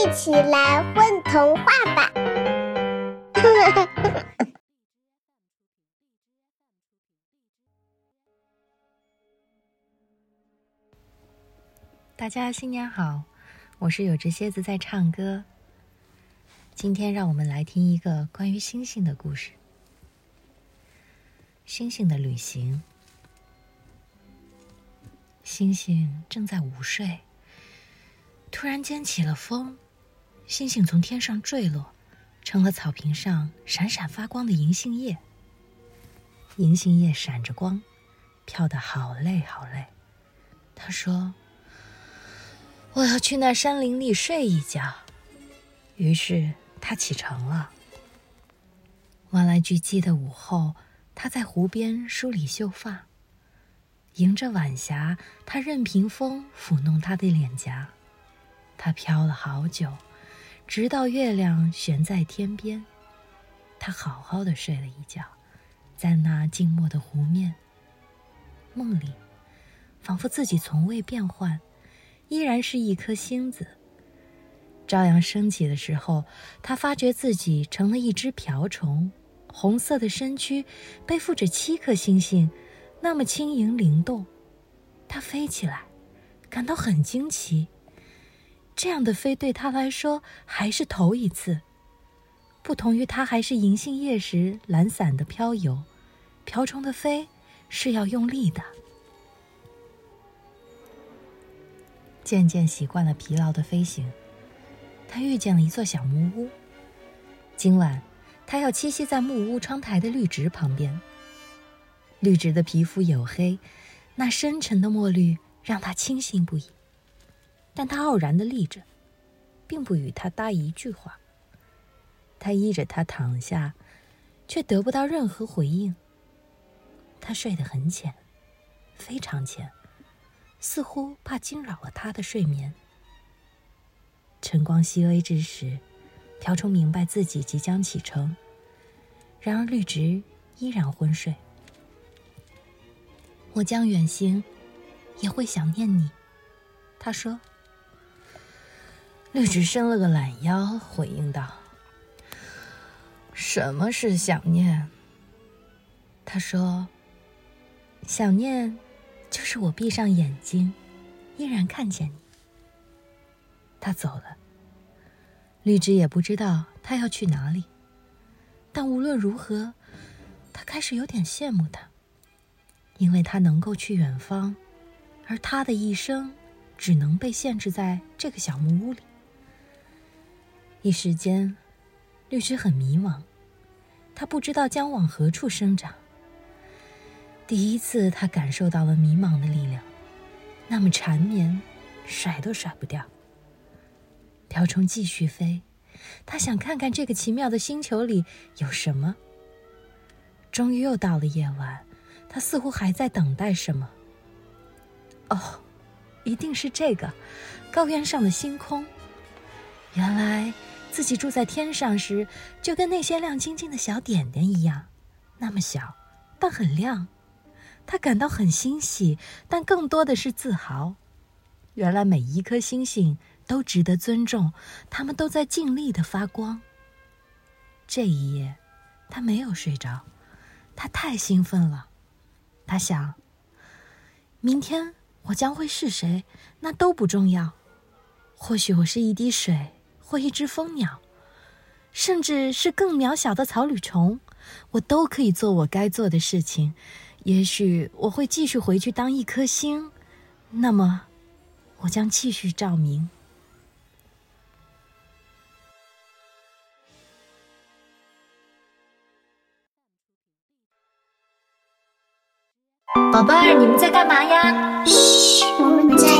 一起来混童话吧！大家新年好，我是有只蝎子在唱歌。今天让我们来听一个关于星星的故事。星星的旅行。星星正在午睡，突然间起了风，星星从天上坠落，成了草坪上闪闪发光的银杏叶。银杏叶闪着光，飘得好累好累。他说：“我要去那山林里睡一觉。”于是他启程了。万籁俱寂的午后，他在湖边梳理秀发。迎着晚霞，他任凭风抚弄他的脸颊。他飘了好久，直到月亮悬在天边。他好好的睡了一觉，在那静默的湖面。梦里，仿佛自己从未变换，依然是一颗星子。朝阳升起的时候，他发觉自己成了一只瓢虫，红色的身躯背负着七颗星星。那么轻盈灵动，它飞起来，感到很惊奇。这样的飞对他来说还是头一次。不同于它还是银杏叶时懒散的飘游，瓢虫的飞是要用力的。渐渐习惯了疲劳的飞行，他遇见了一座小木屋。今晚，他要栖息在木屋窗台的绿植旁边。绿植的皮肤黝黑，那深沉的墨绿让他清醒不已。但他傲然的立着，并不与他搭一句话。他依着他躺下，却得不到任何回应。他睡得很浅，非常浅，似乎怕惊扰了他的睡眠。晨光熹微之时，瓢虫明白自己即将启程，然而绿植依然昏睡。我将远行，也会想念你。他说。绿植伸了个懒腰，回应道：“什么是想念？”他说：“想念，就是我闭上眼睛，依然看见你。”他走了。绿植也不知道他要去哪里，但无论如何，他开始有点羡慕他。因为他能够去远方，而他的一生只能被限制在这个小木屋里。一时间，律师很迷茫，他不知道将往何处生长。第一次，他感受到了迷茫的力量，那么缠绵，甩都甩不掉。瓢虫继续飞，他想看看这个奇妙的星球里有什么。终于又到了夜晚。他似乎还在等待什么。哦，一定是这个，高原上的星空。原来自己住在天上时，就跟那些亮晶晶的小点点一样，那么小，但很亮。他感到很欣喜，但更多的是自豪。原来每一颗星星都值得尊重，它们都在尽力的发光。这一夜，他没有睡着，他太兴奋了。他想：明天我将会是谁，那都不重要。或许我是一滴水，或一只蜂鸟，甚至是更渺小的草履虫，我都可以做我该做的事情。也许我会继续回去当一颗星，那么我将继续照明。宝贝儿，你们在干嘛呀？嘘，我们在